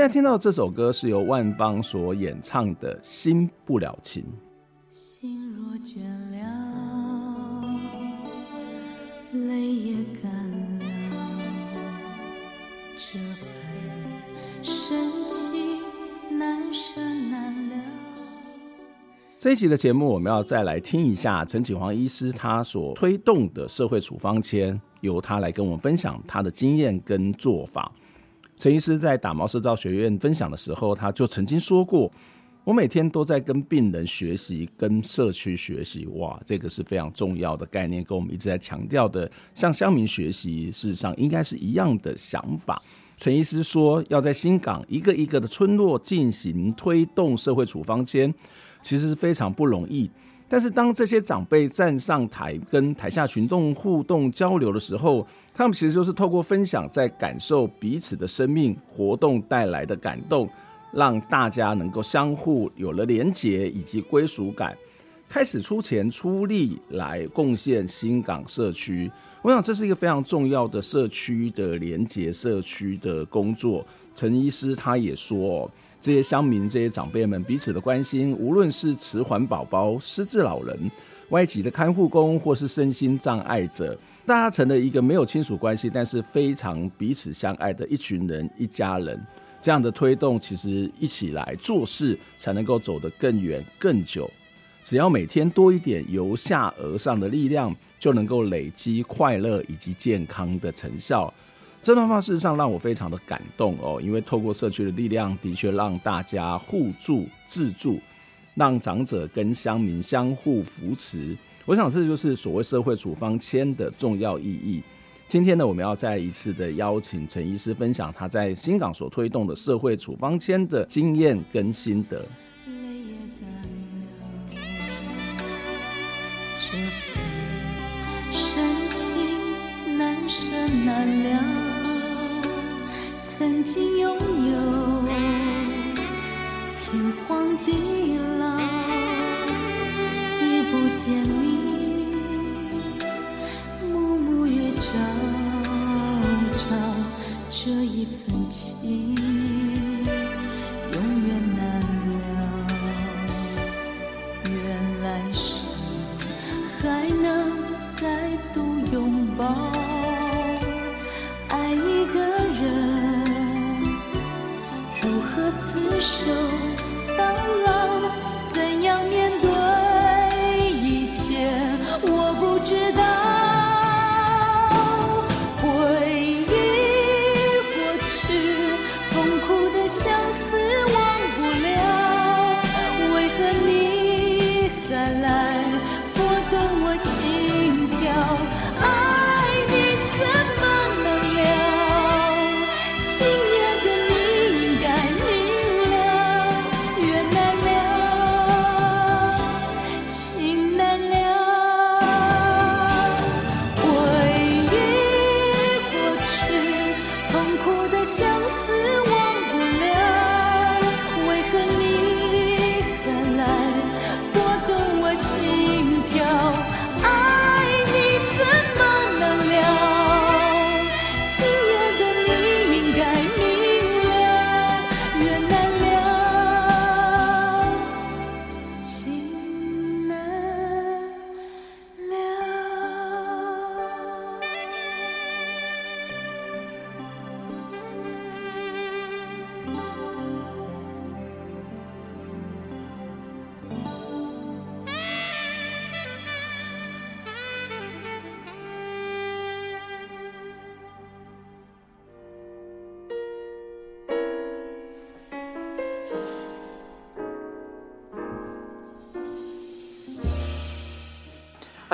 现在听到这首歌是由万芳所演唱的《新不了情》。心若倦了，泪也干了，这份深情难舍难了。这一集的节目，我们要再来听一下陈启煌医师他所推动的社会处方签，由他来跟我们分享他的经验跟做法。陈医师在打毛社造学院分享的时候，他就曾经说过：“我每天都在跟病人学习，跟社区学习。”哇，这个是非常重要的概念，跟我们一直在强调的向乡民学习，事实上应该是一样的想法。陈医师说，要在新港一个一个的村落进行推动社会处方箋，其实是非常不容易。但是当这些长辈站上台跟台下群众互动交流的时候，他们其实就是透过分享，在感受彼此的生命活动带来的感动，让大家能够相互有了连结以及归属感，开始出钱出力来贡献新港社区。我想这是一个非常重要的社区的连结、社区的工作。陈医师他也说。这些乡民、这些长辈们彼此的关心，无论是迟缓宝宝、失智老人、外籍的看护工，或是身心障碍者，大家成了一个没有亲属关系，但是非常彼此相爱的一群人、一家人。这样的推动，其实一起来做事，才能够走得更远、更久。只要每天多一点由下而上的力量，就能够累积快乐以及健康的成效。这段话事实上让我非常的感动哦，因为透过社区的力量，的确让大家互助自助，让长者跟乡民相互扶持。我想这就是所谓社会处方签的重要意义。今天呢，我们要再一次的邀请陈医师分享他在新港所推动的社会处方签的经验跟心得。难舍难了，曾经拥有天荒地老，已不见你，暮暮与朝朝，这一份情。手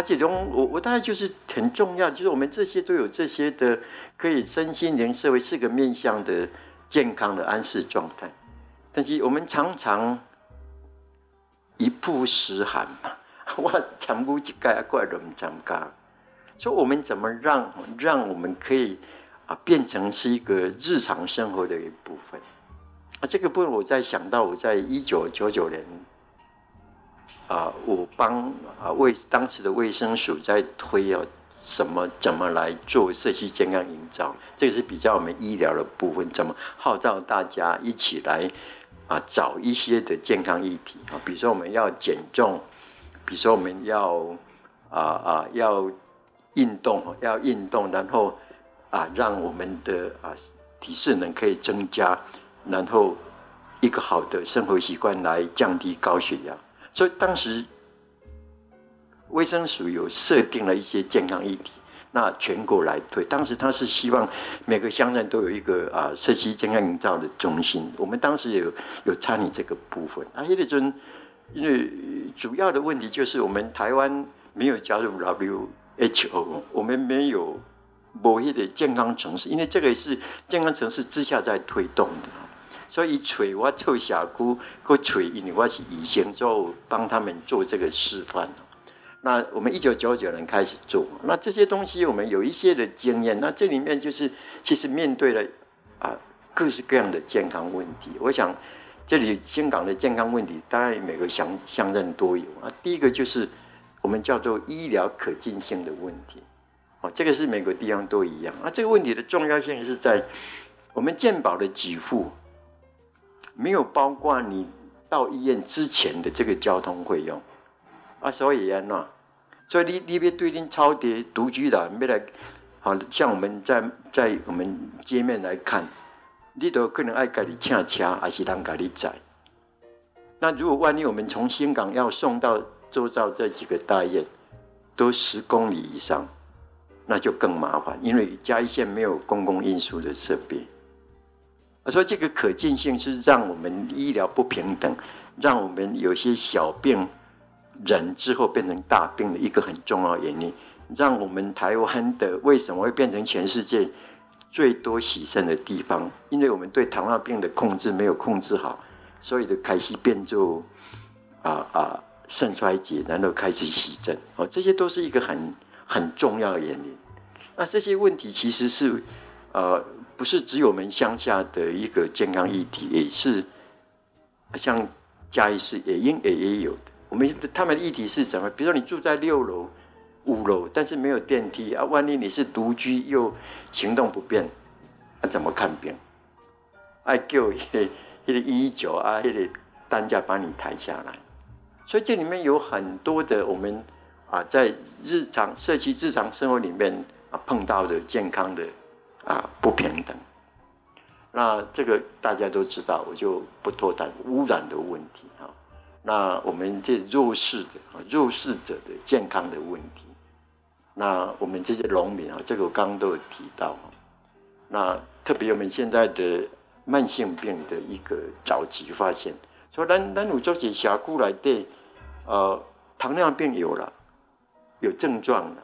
而且从我我大概就是很重要，就是我们这些都有这些的，可以身心灵社会四个面向的健康的安适状态。但是我们常常一曝十寒嘛，我强不几盖怪人长嘎。说我们怎么让让我们可以啊变成是一个日常生活的一部分啊？这个部分我在想到我在一九九九年啊，我帮啊卫当时的卫生署在推啊什么怎么来做社区健康营造，这个是比较我们医疗的部分，怎么号召大家一起来啊找一些的健康议题啊，比如说我们要减重，比如说我们要啊啊要。运动要运动，然后啊，让我们的啊体适能可以增加，然后一个好的生活习惯来降低高血压。所以当时卫生署有设定了一些健康议题，那全国来推。当时他是希望每个乡镇都有一个啊社区健康营造的中心。我们当时有有参与这个部分。啊，叶立尊，因为主要的问题就是我们台湾没有加入 W。H O，我们没有某一的健康城市，因为这个是健康城市之下在推动的，所以吹我臭小姑，个吹因为我是医生，就帮他们做这个示范。那我们一九九九年开始做，那这些东西我们有一些的经验。那这里面就是其实面对了啊各式各样的健康问题。我想这里香港的健康问题，大概每个乡乡镇都有啊。第一个就是。我们叫做医疗可进性的问题，哦，这个是每个地方都一样。那这个问题的重要性是在我们健保的给付没有包括你到医院之前的这个交通费用啊，所以啊，那所以你你别对恁超跌独居的，没来，好像我们在在我们街面来看，你都可能爱给你请车，还是让给你载。那如果万一我们从新港要送到周遭这几个大院都十公里以上，那就更麻烦，因为嘉义县没有公共运输的设备。我说这个可见性是让我们医疗不平等，让我们有些小病人之后变成大病的一个很重要原因，让我们台湾的为什么会变成全世界最多洗肾的地方？因为我们对糖尿病的控制没有控制好，所以的开始变做啊啊。肾衰竭，然后开始洗肾，哦，这些都是一个很很重要的原因。那这些问题其实是，呃，不是只有我们乡下的一个健康议题，也是像嘉义市也应也也有的。我们他们的议题是怎么？比如说你住在六楼、五楼，但是没有电梯啊，万一你是独居又行动不便，啊、怎么看病？爱叫那个那个一一九啊，那个担架把你抬下来。所以这里面有很多的我们啊，在日常社区日常生活里面啊碰到的健康的啊不平等，那这个大家都知道，我就不多谈污染的问题啊。那我们这弱势的啊弱势者的健康的问题，那我们这些农民啊，这个我刚刚都有提到。那特别我们现在的慢性病的一个早期发现，说咱咱有做些峡谷来对。呃，糖尿病有了，有症状了，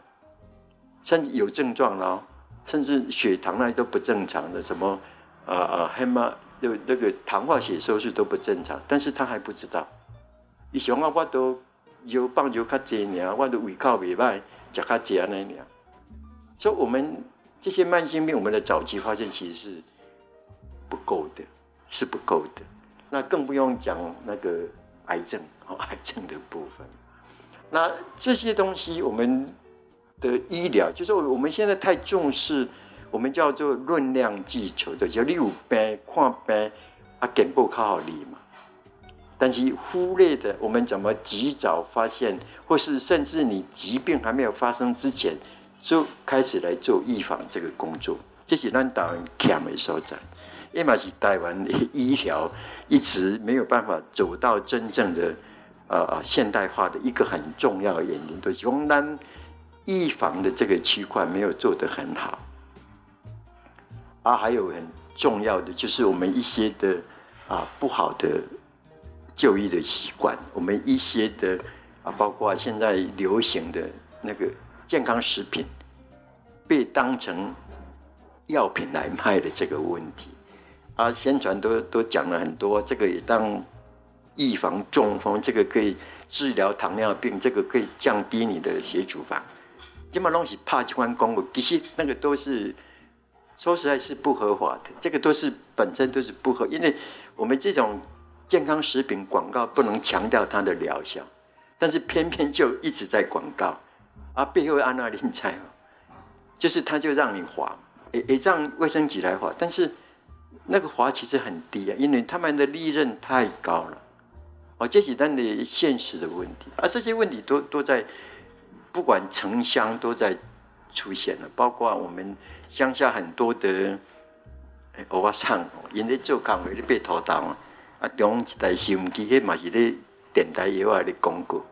甚至有症状了，甚至血糖那些都不正常的，什么啊啊黑马有那个糖化血色素都不正常，但是他还不知道。以前啊，我都有棒球卡这年，我都胃口未歹，吃卡这那年。所以，我们这些慢性病，我们的早期发现其实是不够的，是不够的。那更不用讲那个癌症。癌症的部分，那这些东西，我们的医疗就是我们现在太重视，我们叫做论量计酬的，叫你有病看病啊，健保卡好力嘛。但是忽略的，我们怎么及早发现，或是甚至你疾病还没有发生之前，就开始来做预防这个工作，这是咱台湾欠的所在，因为是台湾的医疗一直没有办法走到真正的。呃，现代化的一个很重要的原因，就是我们预防的这个区块没有做得很好。啊，还有很重要的就是我们一些的啊不好的就医的习惯，我们一些的啊，包括现在流行的那个健康食品被当成药品来卖的这个问题，啊，宣传都都讲了很多，这个也当预防中风，这个可以治疗糖尿病，这个可以降低你的血脂肪，这么东西怕机关公务，其实那个都是说实在是不合法的，这个都是本身都是不合，因为我们这种健康食品广告不能强调它的疗效，但是偏偏就一直在广告，啊，背后安那 lin 在，就是他就让你滑。也也让卫生局来划，但是那个划其实很低啊，因为他们的利润太高了。哦，这是单的现实的问题，而这些问题都都在不管城乡都在出现了，包括我们乡下很多的欧巴桑，因为做工会咧被拖到啊，啊用一台收音机，迄嘛是咧电台以外的广告，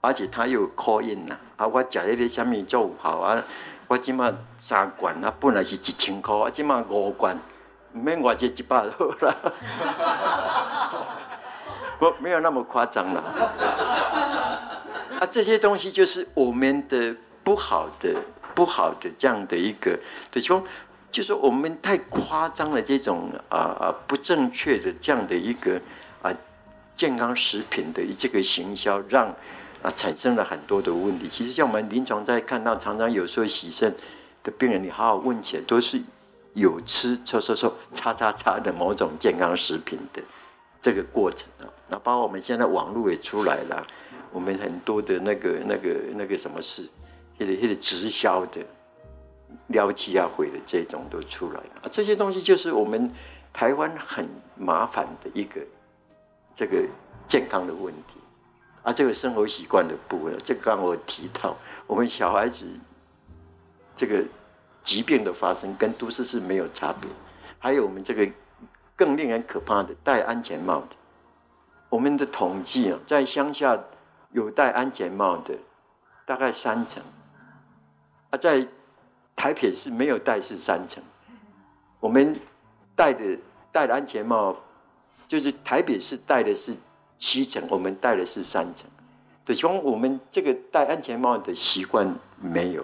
而且他又 call in 呐，啊，我食迄个什么做好啊。我即马三罐啊，本来是一千块，我即马五罐，唔免外借一百好啦。不，没有那么夸张了。啊，这些东西就是我们的不好的、不好的这样的一个，对，就就是我们太夸张了这种啊啊不正确的这样的一个啊健康食品的这个行销，让。啊，产生了很多的问题。其实像我们临床在看到，常常有时候洗肾的病人，你好好问起来，都是有吃说说说叉叉叉的某种健康食品的这个过程啊。那包括我们现在网络也出来了，我们很多的那个那个那个什么事，那个那个直销的撩妻啊会的这种都出来了啊。这些东西就是我们台湾很麻烦的一个这个健康的问题。啊，这个生活习惯的部分，这个刚我提到，我们小孩子这个疾病的发生跟都市是没有差别。还有我们这个更令人可怕的戴安全帽的，我们的统计啊，在乡下有戴安全帽的大概三成，啊，在台北市没有戴是三成。我们戴的戴的安全帽，就是台北市戴的是。七成，我们戴的是三成，对，因为我们这个戴安全帽的习惯没有，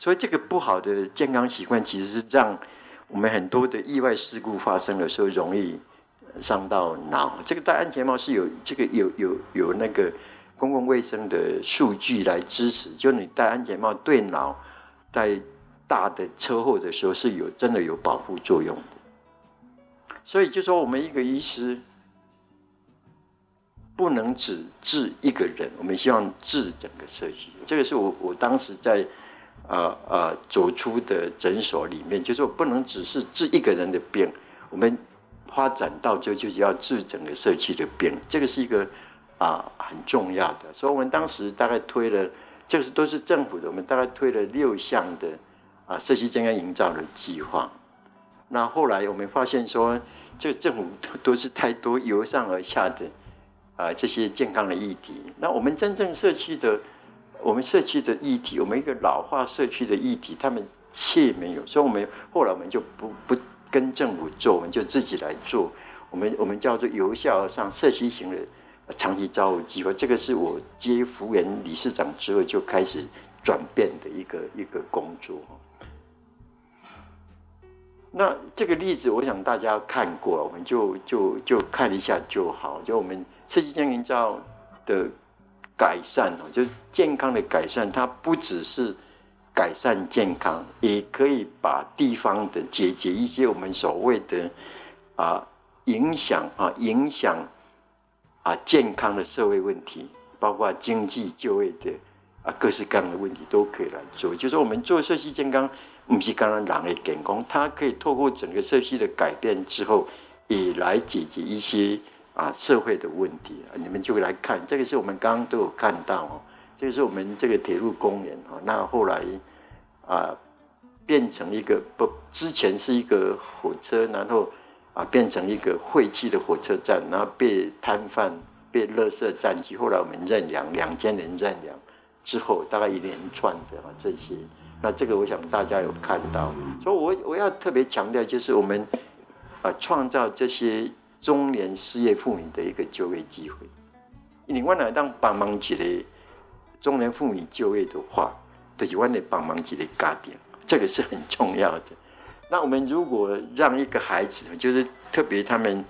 所以这个不好的健康习惯，其实是让我们很多的意外事故发生的时候容易伤到脑。这个戴安全帽是有这个有有有那个公共卫生的数据来支持，就你戴安全帽对脑在大的车祸的时候是有真的有保护作用的。所以就说我们一个医师。不能只治一个人，我们希望治整个社区。这个是我我当时在啊啊、呃呃、走出的诊所里面，就是我不能只是治一个人的病，我们发展到就就是要治整个社区的病。这个是一个啊、很重要的，所以我们当时大概推了，就是都是政府的，我们大概推了六项的啊、社区健康营造的计划。那后来我们发现说，这个政府都是太多由上而下的。啊，这些健康的议题，那我们真正社区的，我们社区的议题，我们一个老化社区的议题，他们却没有，所以我们后来我们就不不跟政府做，我们就自己来做，我们我们叫做由下而上社区型的长期照护计划，这个是我接福原理事长之后就开始转变的一个一个工作。那这个例子，我想大家看过，我们就就就看一下就好，就我们。社区健康营造的改善哦，就健康的改善，它不只是改善健康，也可以把地方的解决一些我们所谓的啊影响啊影响啊健康的社会问题，包括经济就业的啊各式各样的问题都可以来做。就是我们做社区健康，不是刚刚人的健康，它可以透过整个社区的改变之后，也来解决一些。啊，社会的问题啊，你们就来看，这个是我们刚刚都有看到哦，这个是我们这个铁路公园哦，那后来啊变成一个不，之前是一个火车，然后啊变成一个废弃的火车站，然后被摊贩、被垃圾占据，后来我们认养，两千年认养之后，大概一连串的啊这些，那这个我想大家有看到，所以我我要特别强调，就是我们啊创造这些。中年失业妇女的一个就业机会。另外呢，当帮忙起来中年妇女就业的话，就是我得帮忙几个家庭，这个是很重要的。那我们如果让一个孩子，就是特别他们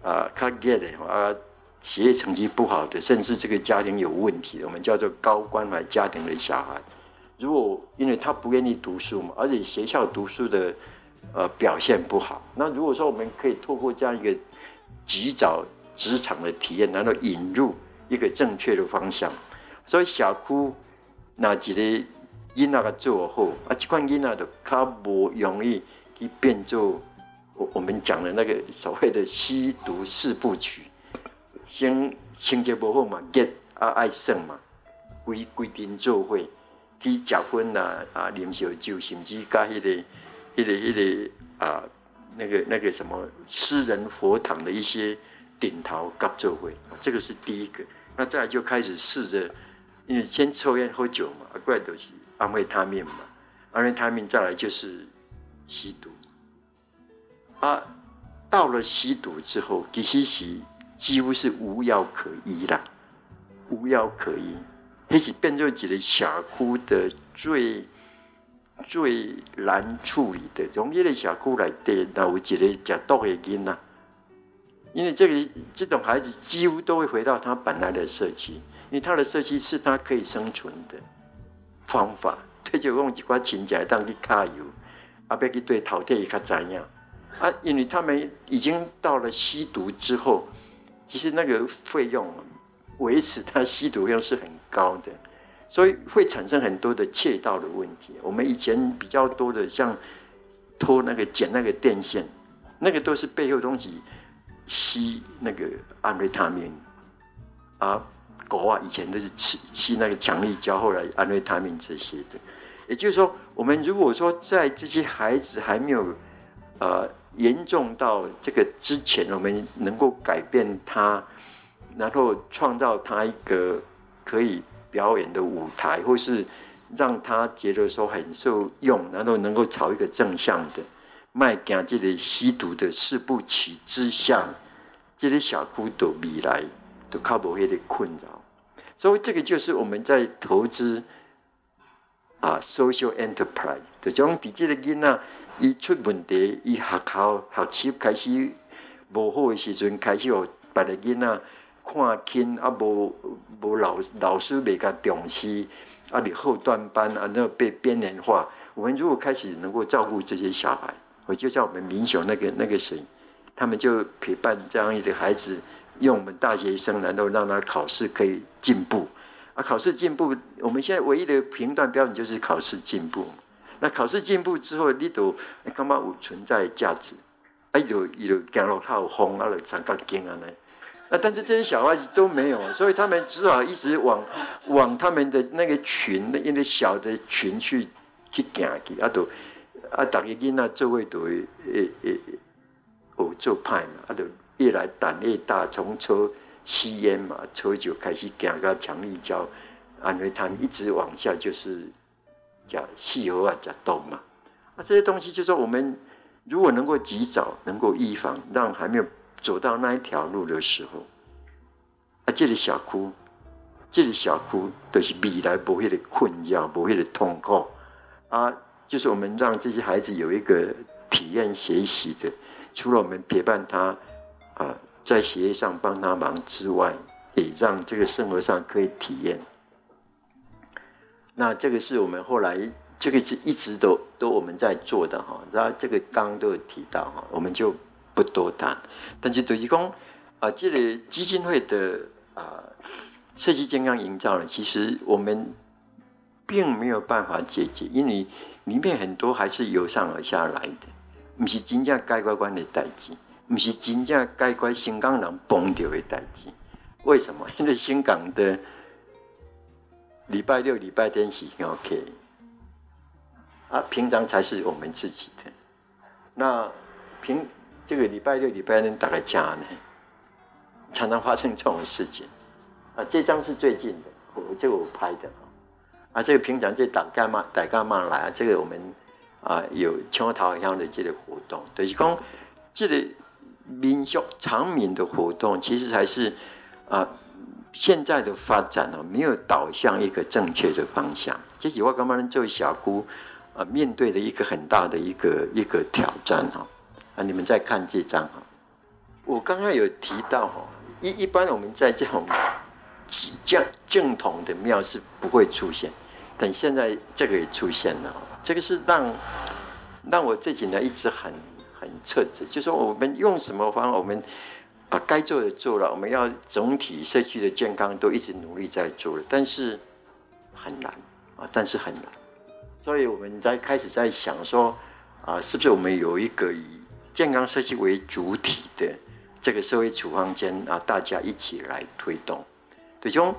啊，他 get 啊，学业成绩不好的，甚至这个家庭有问题的，我们叫做高关怀家庭的小孩，如果因为他不愿意读书嘛，而且学校读书的呃表现不好，那如果说我们可以透过这样一个及早职场的体验，然后引入一个正确的方向。所以小哭那几个囡仔个做好，啊，这款囡仔就较无容易一变就我我们讲的那个所谓的吸毒四部曲，先清洁不好嘛，get 啊爱胜嘛，规规定做会去结婚呐啊，啉烧酒，甚至加迄个、迄个、迄个啊，那个那个什么私人佛堂的一些顶头甲做伙，这个是第一个。那再来就开始试着。因为先抽烟喝酒嘛，过来都是安慰他命嘛，安慰他命再来就是吸毒，啊，到了吸毒之后，其实是几乎是无药可医啦，无药可医，开始变做几个社区的最最难处理的，从一个社区来的，那有几个食毒的囡仔，因为这个这种孩子几乎都会回到他本来的社区。因为他的社区是他可以生存的方法，退就用几块钱来当去揩油，啊，别去对淘汰一个怎样啊？因为他们已经到了吸毒之后，其实那个费用维持他吸毒用是很高的，所以会产生很多的窃盗的问题。我们以前比较多的像偷那个剪那个电线，那个都是背后东西吸那个安非他命啊。狗啊，以前都是吃吸那个强力胶，后来安非他命这些的。也就是说，我们如果说在这些孩子还没有呃严重到这个之前，我们能够改变他，然后创造他一个可以表演的舞台，或是让他觉得说很受用，然后能够朝一个正向的迈向这个吸毒的四步棋之下，这些小孤独未来。都靠不会的困扰，所以这个就是我们在投资啊，social enterprise。就讲比这个囡仔一出问题，一学校学习开始不好的时阵，开始有别的囡仔看轻啊，无无老老师没个重视，啊，你后段班啊，那被边缘化。我们如果开始能够照顾这些小孩，我就像我们民雄那个那个谁，他们就陪伴这样一个孩子。用我们大学生，然后让他考试可以进步啊！考试进步，我们现在唯一的评断标准就是考试进步。那考试进步之后，你都干嘛有存在价值？哎，有有行路靠风啊，了三角筋啊那，但是这些小孩子都没有，所以他们只好一直往往他们的那个群，那个小的群去去行去啊，都啊，大家囡仔做位都会诶诶哦做派嘛，啊都。越来胆越大，从抽吸烟嘛，抽酒开始，行到强力胶，安非他命一直往下就是叫细核啊，叫毒嘛。啊，这些东西就是说，我们如果能够及早能够预防，让还没有走到那一条路的时候，啊，这里小哭，这里小哭都是未来不会的困扰，不会的痛苦啊。就是我们让这些孩子有一个体验学习的，除了我们陪伴他。啊，在学业上帮他忙之外，也让这个生活上可以体验。那这个是我们后来这个是一直都都我们在做的哈。然后这个刚刚都有提到哈，我们就不多谈。但是对于讲啊，这个基金会的啊社区健康营造呢，其实我们并没有办法解决，因为里面很多还是由上而下来的，不是真正该乖乖的代志。不是真正解决新港人崩掉的代志，为什么？因为新港的礼拜六、礼拜天是 OK，啊，平常才是我们自己的。那平这个礼拜六、礼拜天大概家呢，常常发生这种事情。啊，这张是最近的，我这个我拍的啊。这个平常这大干嘛？大干嘛来啊？这个我们啊有秋桃乡的这个活动，就是讲这个。民俗长民的活动，其实才是啊，现在的发展呢，没有导向一个正确的方向，这是我刚刚做小姑啊面对的一个很大的一个一个挑战哈啊！你们再看这张哈，我刚刚有提到哈，一一般我们在这种正正统的庙是不会出现，但现在这个也出现了，这个是让让我这几年一直很很彻底，就说我们用什么方法，我们。啊，该做的做了，我们要总体社区的健康都一直努力在做了，但是很难啊，但是很难，所以我们在开始在想说，啊，是不是我们有一个以健康社区为主体的这个社会处方间啊，大家一起来推动，对，种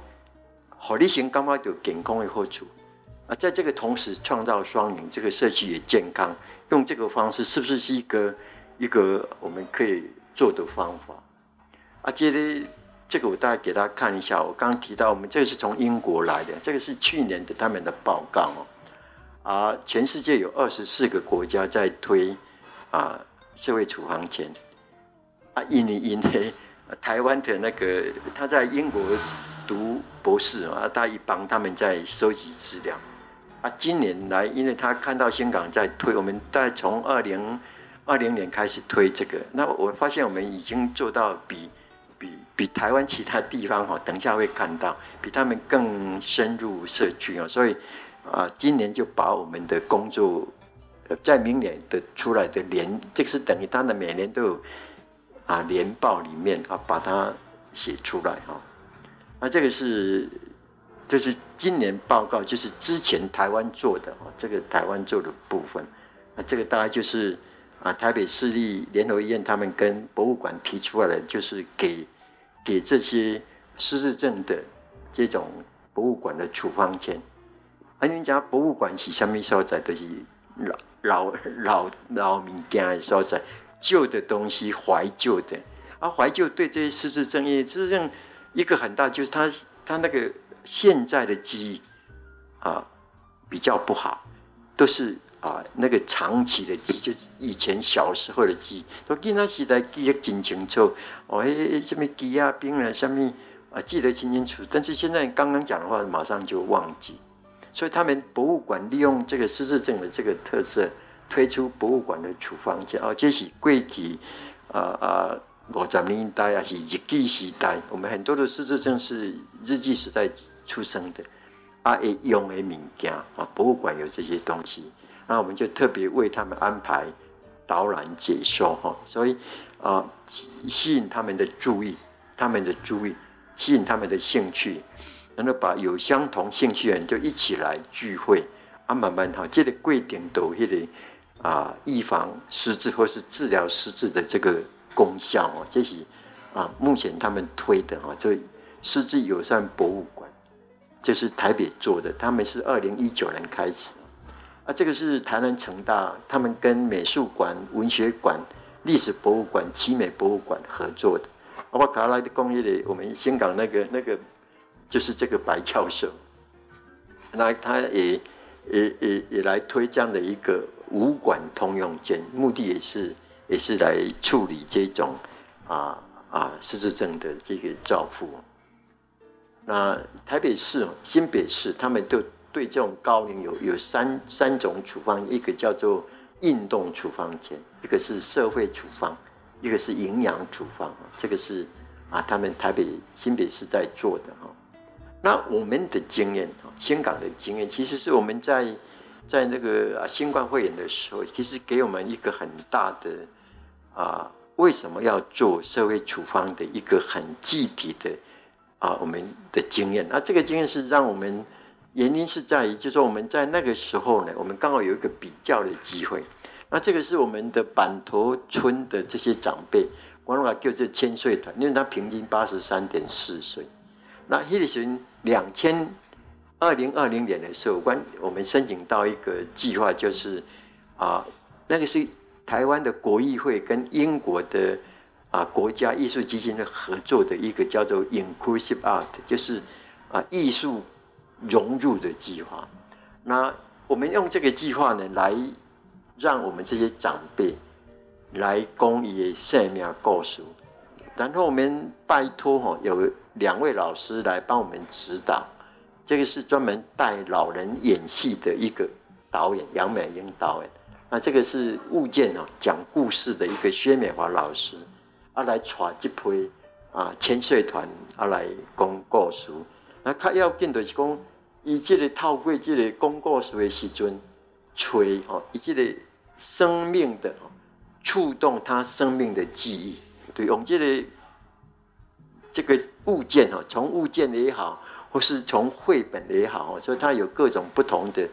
好利行刚刚有健康的好处啊，在这个同时创造双赢，这个社区也健康，用这个方式是不是是一个一个我们可以做的方法？啊，接着这个我大概给大家看一下。我刚提到，我们这个是从英国来的，这个是去年的他们的报告哦。啊，全世界有二十四个国家在推啊社会处方箋。啊，印尼因为台湾的那个他在英国读博士啊，他一帮他们在收集资料。啊，今年来，因为他看到香港在推，我们在从二零二零年开始推这个，那我发现我们已经做到比。比比台湾其他地方哈，等一下会看到比他们更深入社区啊，所以啊，今年就把我们的工作在明年的出来的年，这个是等于他的每年都有啊年报里面啊把它写出来哈。那这个是就是今年报告，就是之前台湾做的哦，这个台湾做的部分，那这个大概就是。啊，台北市立联合医院他们跟博物馆提出来的，就是给给这些失智症的这种博物馆的处方箋。啊，人家博物馆是什么所在？都、是老老老老物件的所在，旧的东西，怀旧的。啊，怀旧对这些失智症，因为失智症一个很大，就是他他那个现在的记忆啊比较不好，都是。啊，那个长期的记忆，就是以前小时候的记忆，都记那时代记忆真清楚。哦，哎，什么鸡啊、冰啊，什么啊，记得清清楚。但是现在刚刚讲的话，马上就忘记。所以他们博物馆利用这个失智症的这个特色，推出博物馆的处方箋。哦，这是柜体啊啊五十年代还是日记时代，我们很多的失智症是日记时代出生的。啊，会用的物件啊，博物馆有这些东西。那我们就特别为他们安排导览解说哈，所以啊、吸引他们的注意，他们的注意，吸引他们的兴趣，然后把有相同兴趣的人就一起来聚会啊，慢慢哈，这个规定都迄个啊，预防失智或是治疗失智的这个功效哦，这是啊，目前他们推的哈，这失智友善博物馆，这是台北做的，他们是二零一九年开始。啊，这个是台南城大，他们跟美术馆、文学馆、历史博物馆、奇美博物馆合作的。我卡来的工业的，我们香港那个那个，就是这个白教授，那他也也也也来推这样的一个武馆通用件，目的也是也是来处理这种啊啊失智症的这个照护。那台北市、新北市，他们都。对这种高龄有有三三种处方，一个叫做运动处方箋，一个是社会处方，一个是营养处方。这个是啊，他们台北新北市在做的哈。那我们的经验，香港的经验，其实是我们在在那个啊新冠肺炎的时候，其实给我们一个很大的啊，为什么要做社会处方的一个很具体的啊我们的经验。那这个经验是让我们。原因是在于，就是说我们在那个时候呢，我们刚好有一个比较的机会。那这个是我们的板头村的这些长辈，我们就是千岁团，因为他平均八十三点四岁。那那个时候两千二零二零年的时候，关我们申请到一个计划，就是啊，那个是台湾的国议会跟英国的啊国家艺术基金的合作的一个叫做 Inclusive Art，就是啊艺术。融入的计划，那我们用这个计划呢，来让我们这些长辈来公益生命故事，然后我们拜托哈，有两位老师来帮我们指导。这个是专门带老人演戏的一个导演杨美英导演。那这个是物件哦，讲故事的一个薛美华老师，啊来带这批啊千岁团啊来讲故事。那较要紧的是讲，伊这个透过这个讲故事的时阵，吹哦，以这个生命的触动他生命的记忆。对，我们这个这个物件哈，从物件也好，或是从绘本也好，所以它有各种不同的。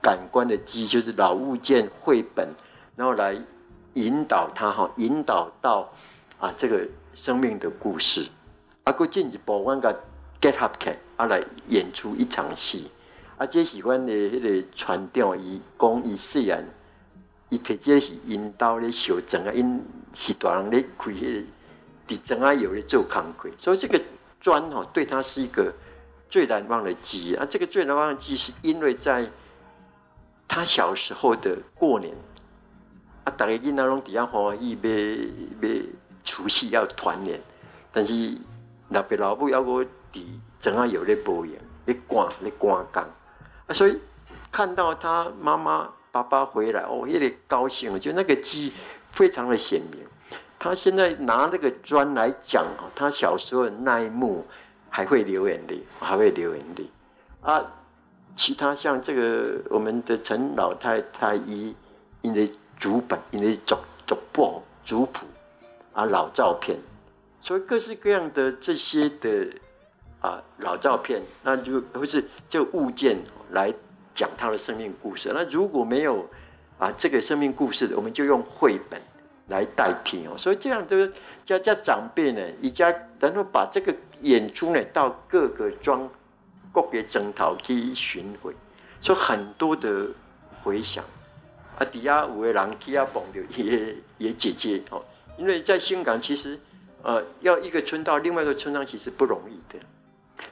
感官的记忆就是老物件绘本，然后来引导他哈，引导到啊这个生命的故事。啊，佫进一步，我甲结合起啊来演出一场戏。啊，这是阮的迄个船长伊讲伊虽然伊摕这是引导咧小庄啊，因是大人咧开迄个伫庄啊有咧做工课，所以这个砖吼对他是一个最难忘的记忆。啊，这个最难忘的记忆是因为在。他小时候的过年，啊，大家囡仔拢伫遐欢喜，要要除夕要团圆，但是老爸老母要我伫怎啊有咧保养，咧赶咧赶工，啊，所以看到他妈妈爸爸回来，哦，有点高兴，就那个记忆非常的鲜明。他现在拿那个砖来讲啊，他小时候的那一幕还会流眼泪，还会流眼泪啊。其他像这个，我们的陈老太太以因为竹本，因为族族谱、族谱啊老照片，所以各式各样的这些的啊老照片，那就或是这物件来讲他的生命故事。那如果没有啊这个生命故事，我们就用绘本来代替哦。所以这样的家家长辈呢，一家然后把这个演出呢到各个庄。各个别征讨去巡回，所以很多的回响。啊，底下五位人去啊碰到也也姐姐哦，因为在新港其实呃要一个村到另外一个村庄其实不容易的，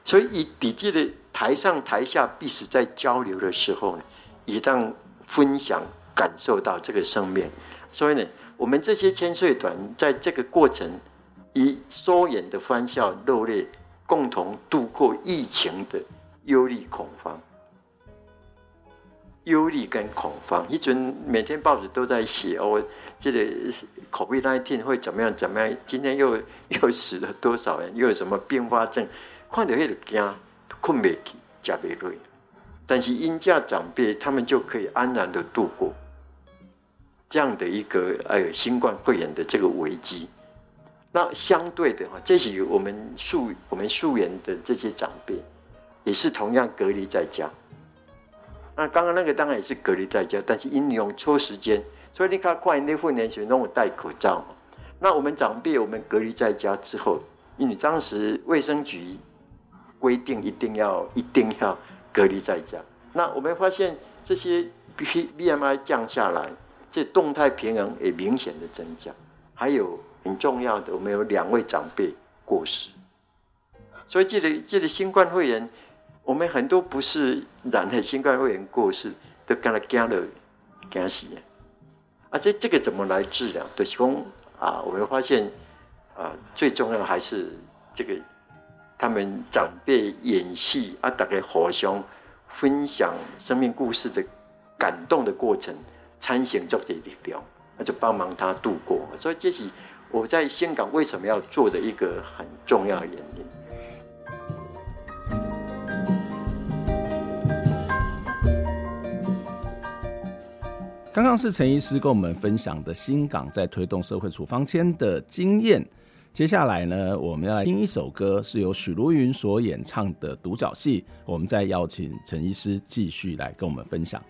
所以以笔记的台上台下彼此在交流的时候呢，也让分享感受到这个生命。所以呢，我们这些千岁团在这个过程以疏远的欢笑热泪。共同度过疫情的忧虑恐慌，忧虑跟恐慌，一准每天报纸都在写哦，这个 COVID-19 会怎么样怎么样？今天又又死了多少人？又有什么并发症？看到那个惊，困不起，加倍累。但是因家长辈他们就可以安然的度过这样的一个哎新冠肺炎的这个危机。那相对的哈，这些我们素我们宿员的这些长辈，也是同样隔离在家。那刚刚那个当然也是隔离在家，但是因用抽时间，所以你看快那副年轻人让我戴口罩嘛。那我们长辈我们隔离在家之后，因为当时卫生局规定一定要一定要隔离在家。那我们发现这些 B B M I 降下来，这动态平衡也明显的增加，还有。很重要的，我们有两位长辈过世，所以记得记得新冠肺炎，我们很多不是染了新冠肺炎过世，都跟他惊了惊死啊！这这个怎么来治疗？对，是讲啊，我们发现啊，最重要的还是这个他们长辈演戏啊，大家互相分享生命故事的感动的过程，参行作的力量，那就帮忙他度过。所以这是。我在香港为什么要做的一个很重要的原因。刚刚是陈医师跟我们分享的新港在推动社会处方签的经验。接下来呢，我们要来听一首歌，是由许茹芸所演唱的独角戏。我们再邀请陈医师继续来跟我们分享。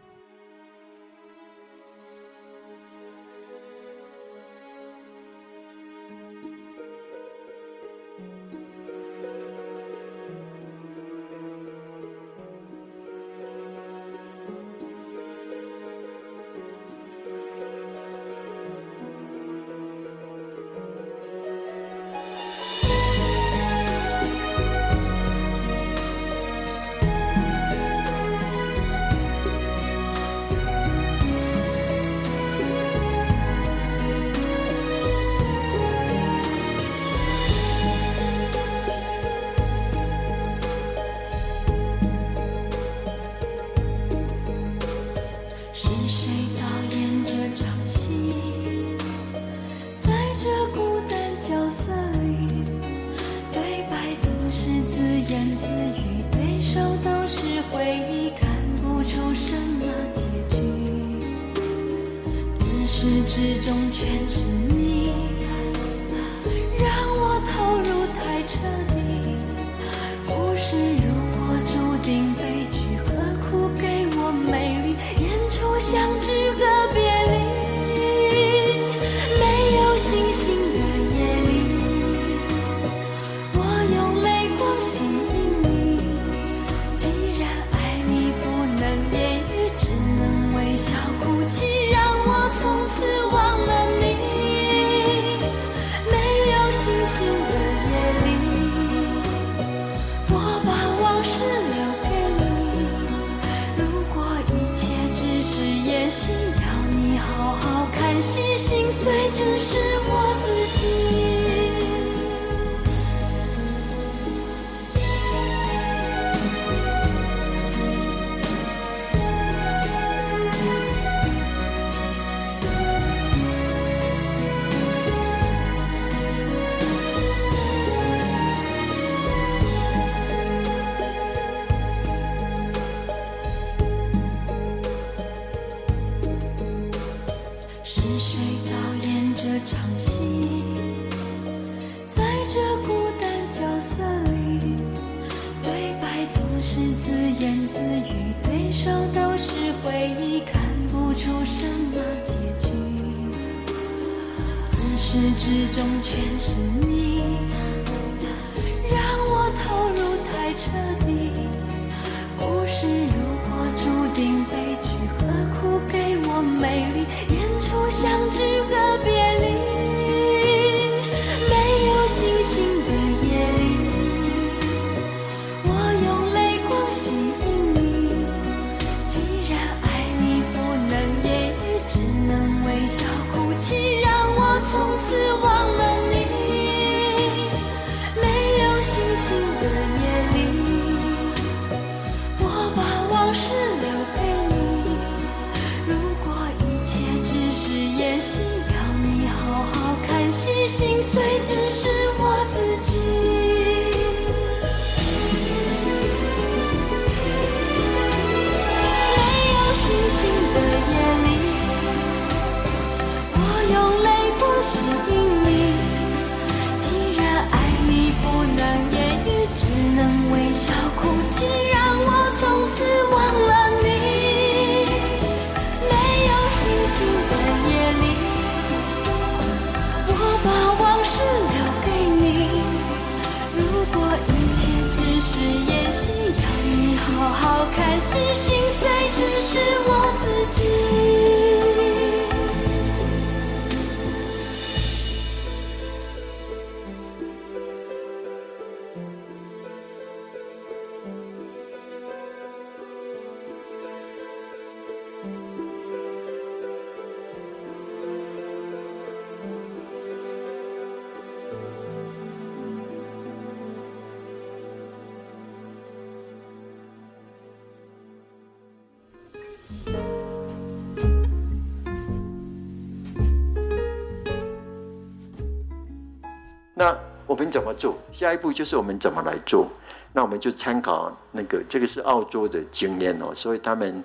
怎么做？下一步就是我们怎么来做？那我们就参考那个，这个是澳洲的经验哦，所以他们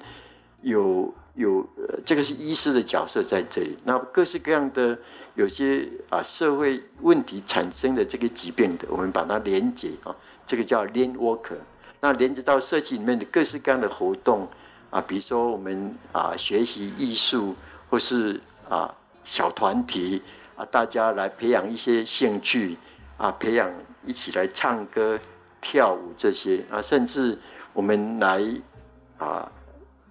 有有呃，这个是医师的角色在这里。那各式各样的有些啊社会问题产生的这个疾病的，我们把它连接啊，这个叫 link worker。那连接到社区里面的各式各样的活动啊，比如说我们啊学习艺术，或是啊小团体啊。大家来培养一些兴趣啊，培养一起来唱歌、跳舞这些啊，甚至我们来啊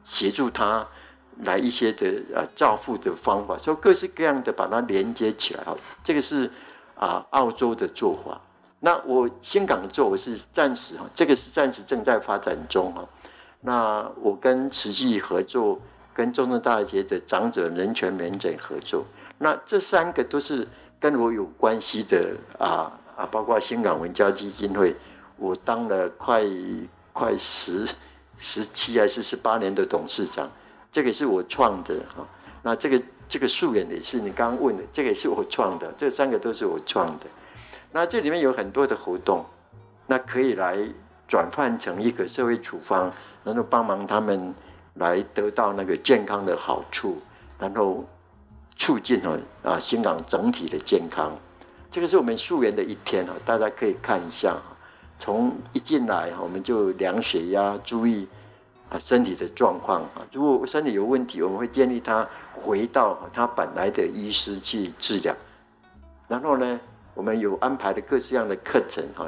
协助他来一些的啊照护的方法，所以各式各样的把它连接起来。这个是啊澳洲的做法。那我香港做，我是暂时哈，这个是暂时正在发展中哈。那我跟慈济合作，跟中正大学的长者人权门诊合作。那这三个都是跟我有关系的啊啊，包括香港文教基金会，我当了快快十十七还是十八年的董事长，这个是我创的哈。那这个这个素颜也是你刚刚问的，这个也是我创的，这三个都是我创的。那这里面有很多的活动，那可以来转换成一个社会处方，然后帮忙他们来得到那个健康的好处，然后。促进哦啊新港整体的健康。这个是我们溯源的一天哦，大家可以看一下。从一进来，我们就量血压，注意啊身体的状况啊。如果身体有问题，我们会建议他回到他本来的医师去治疗。然后呢，我们有安排的各式样的课程哈，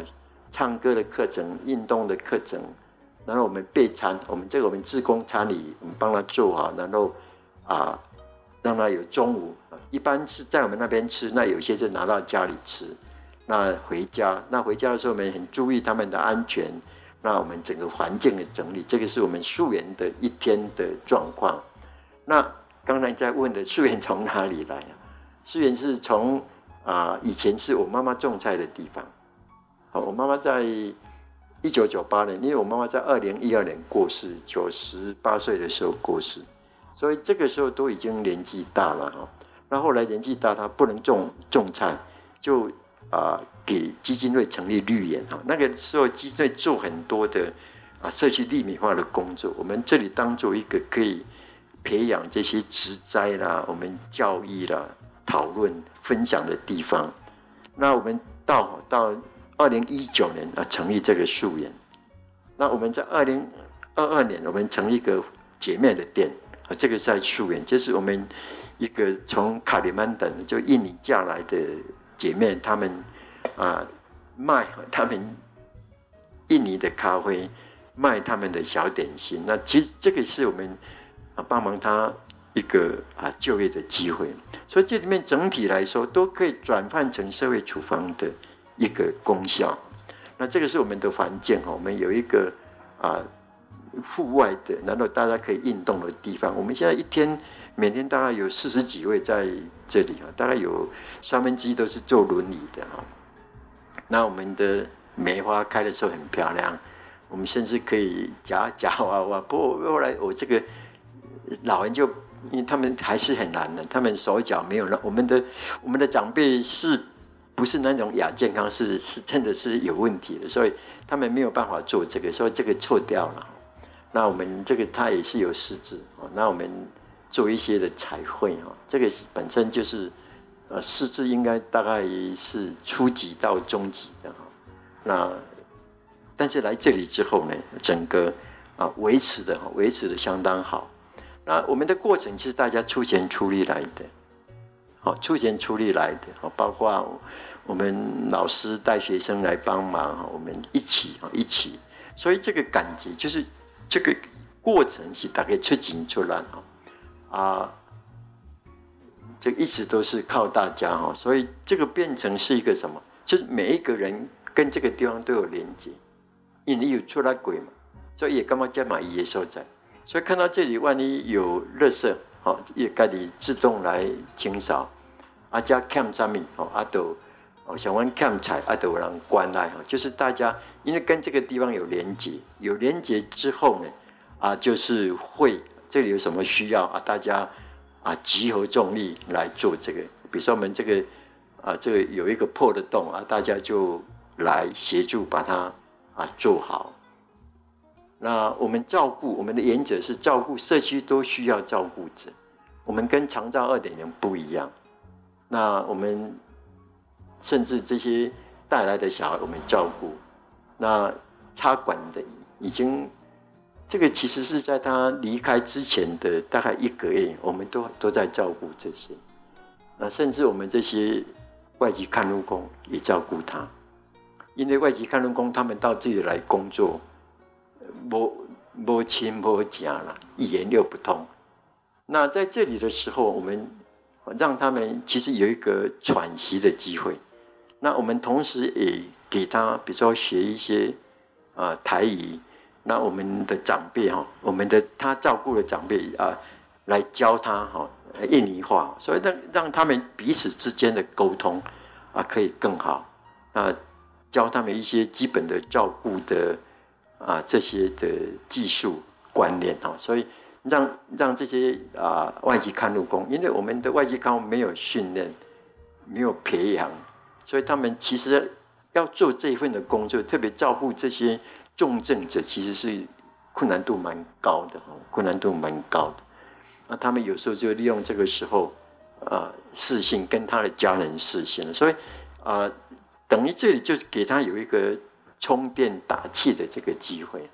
唱歌的课程、运动的课程。然后我们备餐，我们这个我们自工餐里，我们帮他做好，然后啊让他有中午，一般是在我们那边吃，那有些是拿到家里吃。那回家，那回家的时候，我们很注意他们的安全。那我们整个环境的整理，这个是我们溯源的一天的状况。那刚才在问的溯源从哪里来啊？溯源是从啊、以前是我妈妈种菜的地方。好，我妈妈在一九九八年，因为我妈妈在二零一二年过世，九十八岁的时候过世，所以这个时候都已经年纪大了哈。那后来年纪大，他不能种种菜，就。啊，给基金会成立绿园哈，那个时候基金会做很多的啊社区绿美化的工作。我们这里当做一个可以培养这些植栽啦、我们教育啦、讨论分享的地方。那我们到到二零一九年啊，成立这个溯源。那我们在二零二二年，我们成立一个姐妹的店，这个在树园，就是我们一个从卡里曼等就印尼嫁来的。姐妹，他们啊卖他们印尼的咖啡，卖他们的小点心。那其实这个是我们啊帮忙他一个啊就业的机会。所以这里面整体来说都可以转换成社会处方的一个功效。那这个是我们的环境哈，我们有一个啊户外的，然后大家可以运动的地方。我们现在一天。每天大概有四十几位在这里啊，大概有三分之一都是坐轮椅的哈。那我们的梅花开的时候很漂亮，我们甚至可以夹夹娃娃。不过后来我这个老人就，因为他们还是很难的，他们手脚没有那我们的我们的长辈是不是那种亚健康，是是真的是有问题的，所以他们没有办法做这个，所以这个错掉了。那我们这个他也是有失智啊，那我们。做一些的彩绘哈，这个是本身就是，呃，师资应该大概是初级到中级的哈。那但是来这里之后呢，整个啊维持的哈维持的相当好。那我们的过程其实大家出钱出力来的，好出钱出力来的，好包括我们老师带学生来帮忙，我们一起啊一起，所以这个感觉就是这个过程是大概出钱出来哈。啊，这一直都是靠大家哈，所以这个变成是一个什么？就是每一个人跟这个地方都有连接，因为你有出来鬼嘛，所以也干嘛加码一些所在。所以看到这里，万一有垃圾，好，也该你自动来清扫。啊，加 cam 上面哦，阿斗哦，想问 cam 彩阿斗让关爱哈，就是大家因为跟这个地方有连接，有连接之后呢，啊，就是会。这里有什么需要啊？大家啊，集合重力来做这个。比如说我们这个啊，这个有一个破的洞啊，大家就来协助把它啊做好。那我们照顾我们的原则是照顾社区都需要照顾者。我们跟长照二点零不一样。那我们甚至这些带来的小孩我们照顾。那插管的已经。这个其实是在他离开之前的大概一个月，我们都都在照顾这些，那甚至我们这些外籍看护工也照顾他，因为外籍看护工他们到这里来工作，没没亲没家了，语言又不通，那在这里的时候，我们让他们其实有一个喘息的机会，那我们同时也给他，比如说学一些啊台语。那我们的长辈哈，我们的他照顾的长辈啊，来教他哈印尼话，所以让让他们彼此之间的沟通啊可以更好啊，教他们一些基本的照顾的啊这些的技术观念哈，所以让让这些啊外籍看护工，因为我们的外籍看护没有训练，没有培养，所以他们其实要做这一份的工作，特别照顾这些。重症者其实是困难度蛮高的哈，困难度蛮高的。那他们有时候就利用这个时候啊视讯，跟他的家人视讯，所以啊，等于这里就是给他有一个充电打气的这个机会。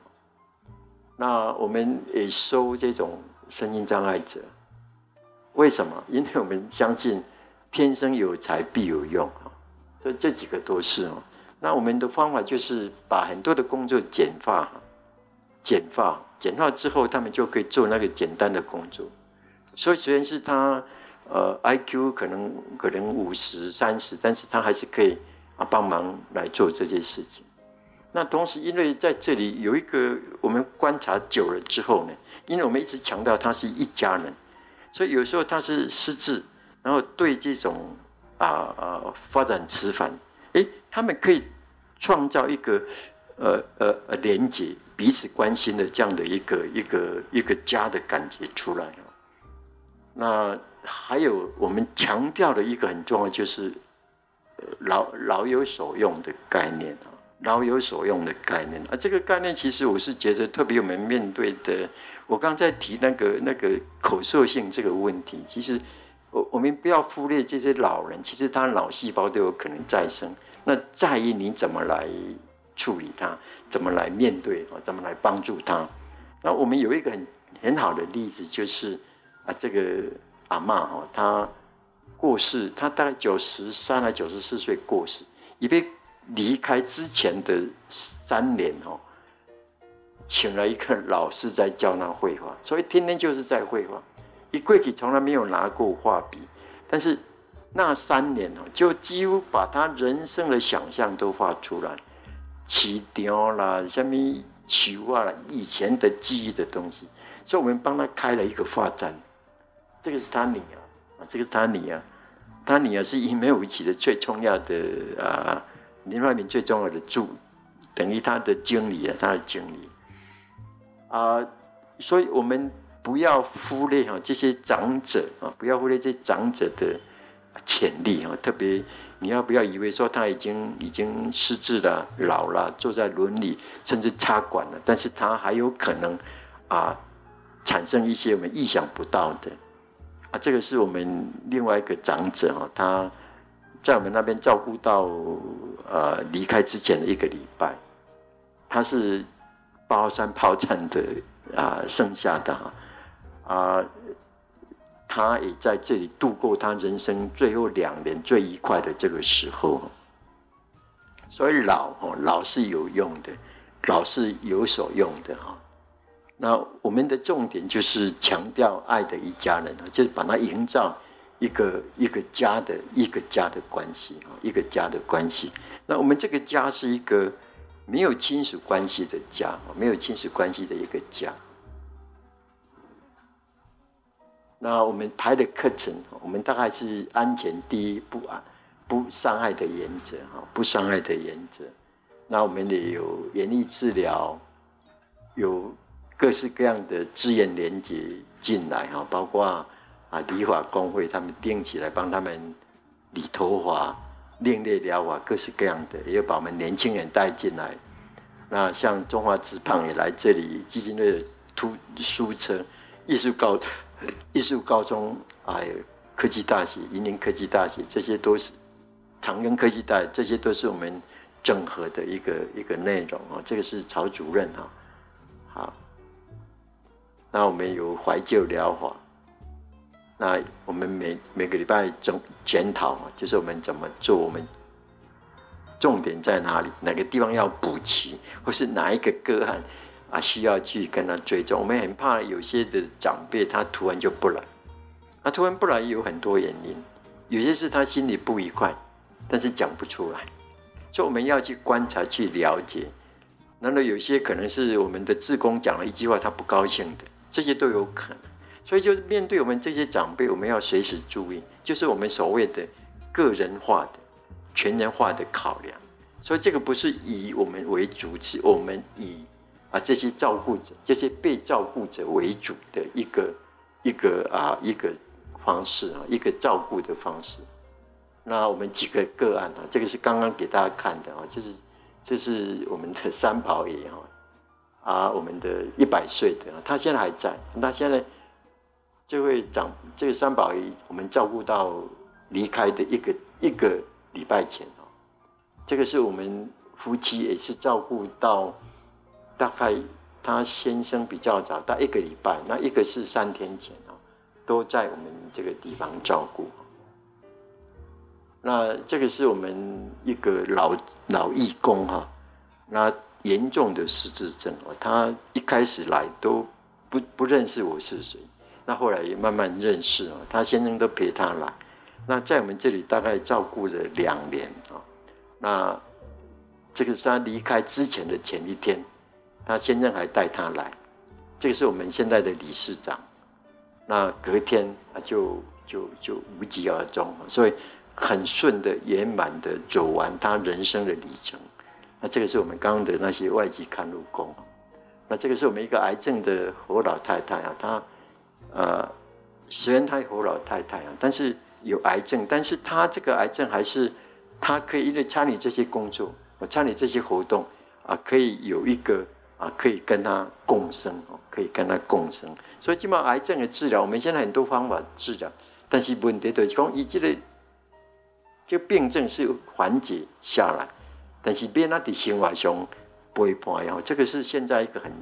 那我们也收这种身心障碍者，为什么？因为我们相信天生有才必有用，所以这几个都是哦。那我们的方法就是把很多的工作简化，简化，简化之后，他们就可以做那个简单的工作。所以虽然是他呃 IQ 可能可能五十三十，但是他还是可以啊帮忙来做这些事情。那同时，因为在这里有一个我们观察久了之后呢，因为我们一直强调他是一家人，所以有时候他是失智，然后对这种啊啊发展迟缓，哎，他们可以创造一个呃呃呃连接、彼此关心的这样的一个一个一个家的感觉出来。那还有我们强调的一个很重要，就是老老有所用的概念啊。老有所用的概念啊，这个概念其实我是觉得特别我们面对的，我刚才提那个那个口述性这个问题，其实我我们不要忽略这些老人，其实他脑细胞都有可能再生，那在于你怎么来处理他，怎么来面对啊，怎么来帮助他。那我们有一个很很好的例子，就是啊，这个阿嬷哦，她过世，她大概九十三还九十四岁过世，已被。离开之前的三年哦，请了一个老师在教他绘画，所以天天就是在绘画。一过去从来没有拿过画笔，但是那三年哦，就几乎把他人生的想象都画出来，起雕啦，什么球啊，以前的记忆的东西。所以我们帮他开了一个画展，这个是他女儿啊，这个是他女儿，他女儿是英美围棋的最重要的啊。林怀民最重要的助，等于他的经理啊，他的经理啊、所以我们不要忽略哈这些长者啊，不要忽略这些长者的潜力啊，特别你要不要以为说他已经已经失智了、老了，坐在轮椅甚至插管了，但是他还有可能啊产生一些我们意想不到的啊，这个是我们另外一个长者哈，他。在我们那边照顾到呃离开之前的一个礼拜，他是八号山炮战的啊、剩下的啊、啊，他也在这里度过他人生最后两年最愉快的这个时候。所以老哦老是有用的，老是有所用的哈。那我们的重点就是强调爱的一家人，就是把它营造。一个一个家的一个家的关系啊，一个家的关系。那我们这个家是一个没有亲属关系的家，没有亲属关系的一个家。那我们排的课程，我们大概是安全第一，不啊不伤害的原则哈，不伤害的原则。那我们也有园艺治疗，有各式各样的资源连接进来哈，包括。啊，理法工会他们定期来帮他们理头发、另类疗法，各式各样的，也有把我们年轻人带进来。那像中华职棒也来这里，基金会的图书车、艺术高、艺术高中，还有科技大学、云林科技大学，这些都是长庚科技大学，这些都是我们整合的一个一个内容啊。这个是曹主任哈，好，那我们有怀旧疗法。那我们每每个礼拜总检讨，就是我们怎么做，我们重点在哪里，哪个地方要补齐，或是哪一个个案啊需要去跟他追踪。我们很怕有些的长辈他突然就不来，他突然不来有很多原因，有些是他心里不愉快，但是讲不出来，所以我们要去观察去了解。难道有些可能是我们的志工讲了一句话他不高兴的，这些都有可能。所以，就面对我们这些长辈，我们要随时注意，就是我们所谓的个人化的、全人化的考量。所以，这个不是以我们为主，是我们以啊这些照顾者、这些被照顾者为主的一个一个啊一个方式啊，一个照顾的方式。那我们几个个案啊，这个是刚刚给大家看的啊，就是这是我们的三宝爷啊，啊，我们的一百岁的，他现在还在，他现在。这位长这个三宝姨，我们照顾到离开的一个一个礼拜前哦，这个是我们夫妻也是照顾到大概他先生比较早，大概一个礼拜，那一个是三天前哦，都在我们这个地方照顾。那这个是我们一个老老义工哈，那严重的失智症哦，他一开始来都不不认识我是谁。那后来也慢慢认识哦，他先生都陪他来。那在我们这里大概照顾了两年啊。那这个是他离开之前的前一天，他先生还带他来。这个是我们现在的理事长。那隔天啊，就就就无疾而终，所以很顺的圆满的走完他人生的里程。那这个是我们刚刚的那些外籍看护工。那这个是我们一个癌症的活老太太啊，她。呃，虽然她活老太太啊，但是有癌症，但是她这个癌症还是她可以因为参与这些工作，我参与这些活动啊，可以有一个啊，可以跟他共生哦，可以跟他共生。所以基本癌症的治疗，我们现在很多方法治疗，但是问题就是讲，以这个这个病症是缓解下来，但是变那的生活上陪伴，然后这个是现在一个很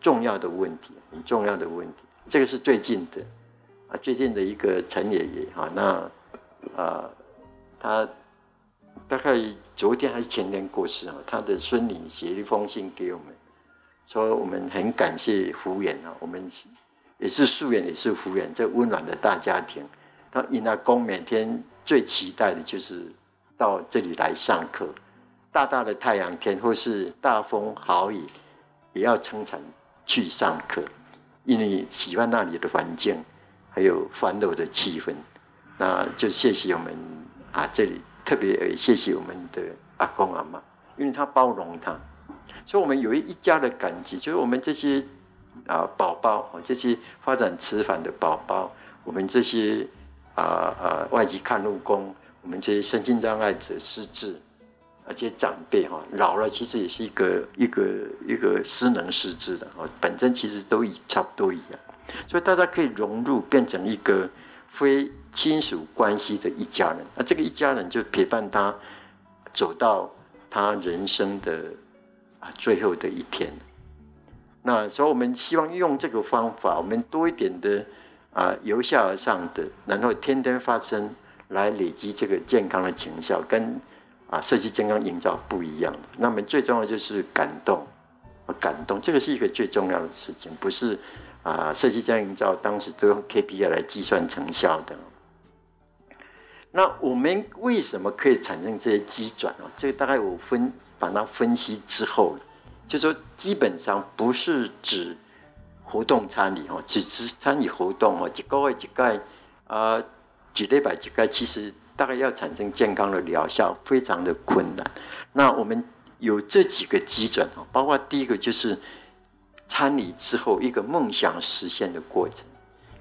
重要的问题，很重要的问题。这个是最近的啊，最近的一个陈爷爷哈，那啊，他大概昨天还是前天过世啊，他的孙女写一封信给我们，说我们很感谢福缘啊，我们也是夙愿，也是福缘，这温暖的大家庭。那因阿公每天最期待的就是到这里来上课，大大的太阳天或是大风好雨，也要撑伞去上课。因为喜欢那里的环境，还有欢乐的气氛，那就谢谢我们啊，这里特别呃谢谢我们的阿公阿妈，因为他包容他，所以我们有一一家的感激，就是我们这些啊宝宝，这些发展迟缓的宝宝，我们这些啊啊外籍看护工，我们这些身心障碍者失智。而且长辈哈老了，其实也是一个一个一个失能失智的哦，本身其实都一差不多一样，所以大家可以融入，变成一个非亲属关系的一家人。那这个一家人就陪伴他走到他人生的啊最后的一天。那所以我们希望用这个方法，我们多一点的啊由下而上的，然后天天发生，来累积这个健康的成效跟。啊，社区健康营造不一样，那么最重要就是感动，感动，这个是一个最重要的事情，不是啊，社区健康营造当时都用 KPI 来计算成效的。那我们为什么可以产生这些机转呢？这个大概我分把它分析之后，就说基本上不是指活动参与哦，只是参与活动哦，几个月一盖啊，几礼拜几盖，其实。大概要产生健康的疗效，非常的困难。那我们有这几个基准哦，包括第一个就是参与之后一个梦想实现的过程。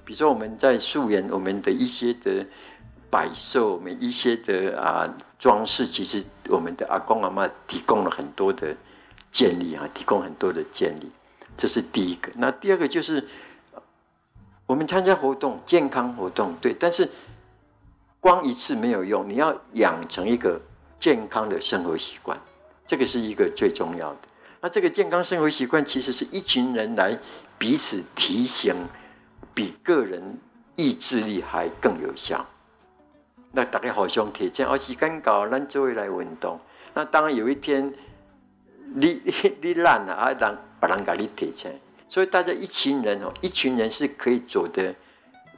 比如说我们在素颜，我们的一些的摆设，我们一些的啊装饰，其实我们的阿公阿嬷提供了很多的建议啊，提供很多的建议。这是第一个。那第二个就是我们参加活动，健康活动，对，但是。光一次没有用，你要养成一个健康的生活习惯，这个是一个最重要的。那这个健康生活习惯其实是一群人来彼此提醒，比个人意志力还更有效。那大家互相提醒，哦，时间到，咱做回来运动。那当然有一天你你 你懒了啊，让别人给你提醒。所以大家一群人哦，一群人是可以走的。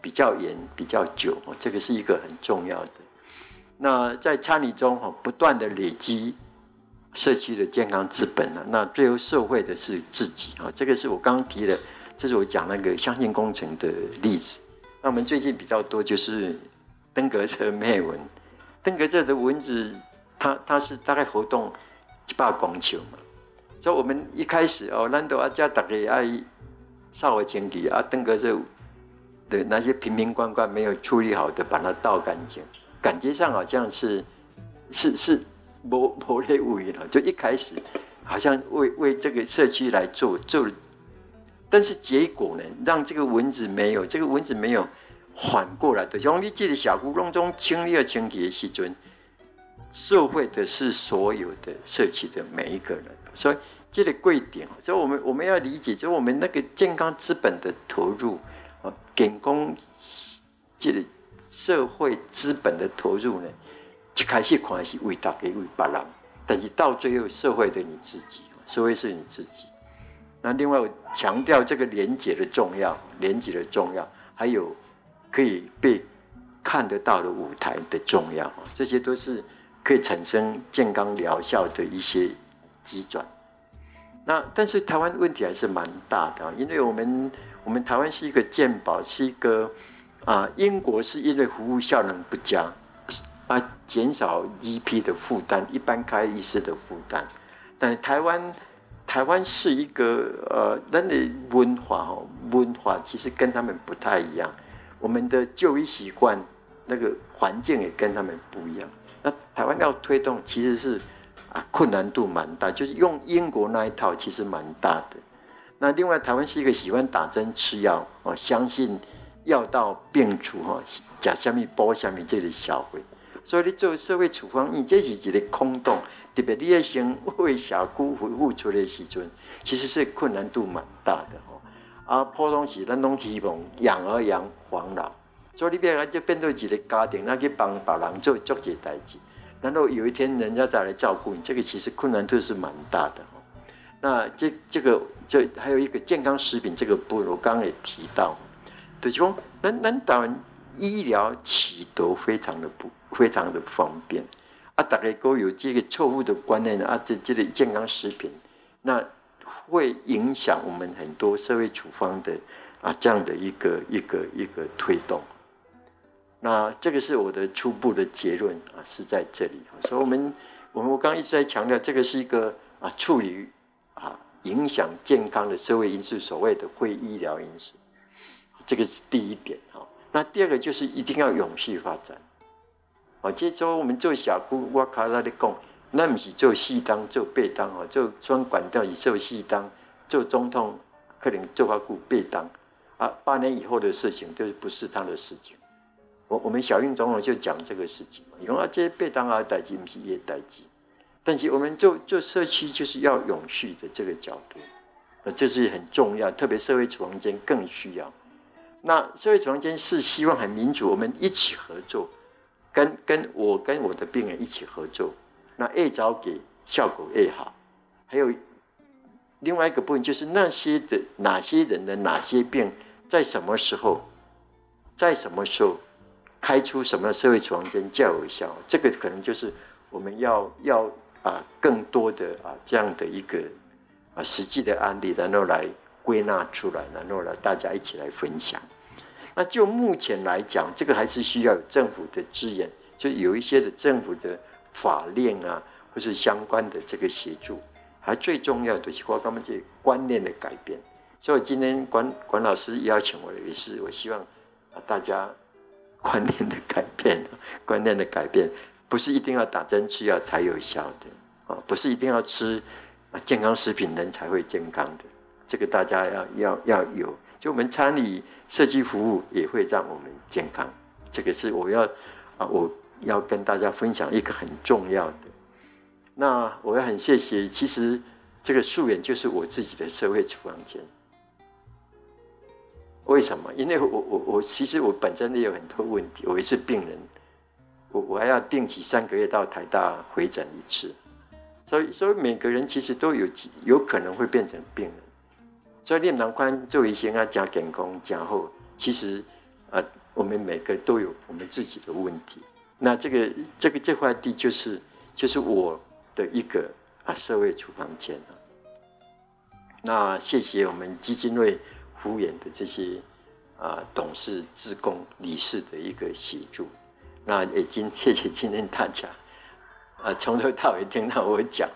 比较远，比较久，这个是一个很重要的。那在参与中哈，不断的累积社区的健康资本，那最后受惠的是自己啊。这个是我刚刚提的，这是我讲那个相信工程的例子。那我们最近比较多就是登革热灭蚊，登革热的蚊子，它它是大概活动一百公尺嘛。所以我们一开始哦，难道阿家大家爱扫个清洁啊，登革热。的那些瓶瓶罐罐没有处理好的，把它倒干净，感觉上好像是是是无无类物了。就一开始好像为为这个社区来做做但是结果呢，让这个蚊子没有，这个蚊子没有反过来的。像你这个小窟窿中清理清洁的时阵，受惠的是所有的社区的每一个人。所以这个贵点，所以我们我们要理解，就是我们那个健康资本的投入啊，健康这个社会资本的投入呢，一开始可能是为大家为别人，但是到最后社会的你自己，社会是你自己。那另外我强调这个连结的重要，连结的重要，还有可以被看得到的舞台的重要，这些都是可以产生健康疗效的一些机转。那但是台湾问题还是蛮大的，因为我们我们台湾是一个健保，是一个啊，英国是因为服务效能不佳啊，减少 GP 的负担，一般开医师的负担，但台湾。台湾是一个呃，人的文化哦，文化其实跟他们不太一样。我们的就医习惯，那个环境也跟他们不一样。那台湾要推动，其实是啊，困难度蛮大，就是用英国那一套，其实蛮大的。那另外，台湾是一个喜欢打针吃药哦，相信药到病除哈，假虾米包虾米这里消费。所以你做社会处方，你这是一个空洞。特别你在先为小区服务出的时阵，其实是困难度蛮大的吼。啊，普通时咱拢希望养儿养黄老，所以你变来就变做一个家庭，那去帮别人做做这代志。然后有一天人家再来照顾你，这个其实困难度是蛮大的。那这这个这还有一个健康食品这个部分，我刚刚也提到，就是说，咱咱台湾医疗取得非常的不非常的方便。啊，大家都有这个错误的观念啊，这这类健康食品，那会影响我们很多社会处方的啊这样的一个一个一个推动。那这个是我的初步的结论啊，是在这里。所以我们我们我刚一直在强调，这个是一个啊处理啊影响健康的社会因素，所谓的非医疗因素，这个是第一点哈。那第二个就是一定要永续发展。啊，这说我们做小姑，我卡在那里讲，那不是做细当做八当哦，做双管调以做细当，做总统可能做法顾八当啊，八年以后的事情就是不是他的事情。我我们小英总统就讲这个事情嘛，因为啊，这些被当啊代志不是也代志，但是我们做做社区就是要永续的这个角度，呃，这是很重要，特别社会处房间更需要。那社会处房间是希望很民主，我们一起合作。跟跟我跟我的病人一起合作，那越早给效果越好。还有另外一个部分，就是那些的哪些人的哪些病，在什么时候，在什么时候开出什么社会处方箋较有效，这个可能就是我们要要啊更多的啊这样的一个啊实际的案例，然后来归纳出来，然后来大家一起来分享。那就目前来讲，这个还是需要有政府的支援，就有一些的政府的法令啊，或是相关的这个协助。还最重要的是，我刚刚这观念的改变。所以今天管管老师邀请我也是，我希望啊大家观念的改变，观念的改变，不是一定要打针吃药才有效的啊，不是一定要吃啊健康食品人才会健康的，这个大家要要要有。就我们参与社区服务，也会让我们健康。这个是我要啊，我要跟大家分享一个很重要的。那我要很谢谢，其实这个素颜就是我自己的社会处方箋。为什么？因为我我我其实我本身也有很多问题，我也是病人，我我还要定期三个月到台大回诊一次，所以所以每个人其实都有有可能会变成病人。所以练囊宽做一些啊，加健康加厚，其实啊，我们每个都有我们自己的问题。那这个这个这块地就是就是我的一个啊社会处方箋啊。那谢谢我们基金会服务员的这些啊董事、职工、理事的一个协助。那也今谢谢今天大家啊从头到尾听到我讲。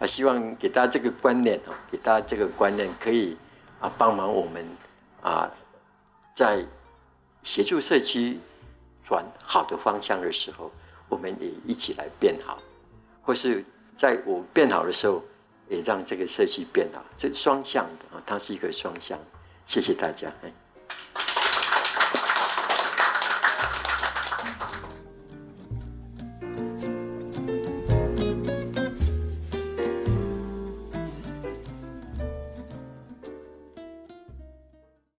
啊，希望给大家这个观念哦，给大家这个观念可以啊帮忙我们啊，在协助社区转好的方向的时候，我们也一起来变好，或是在我变好的时候，也让这个社区变好，这双向的啊，它是一个双向。谢谢大家。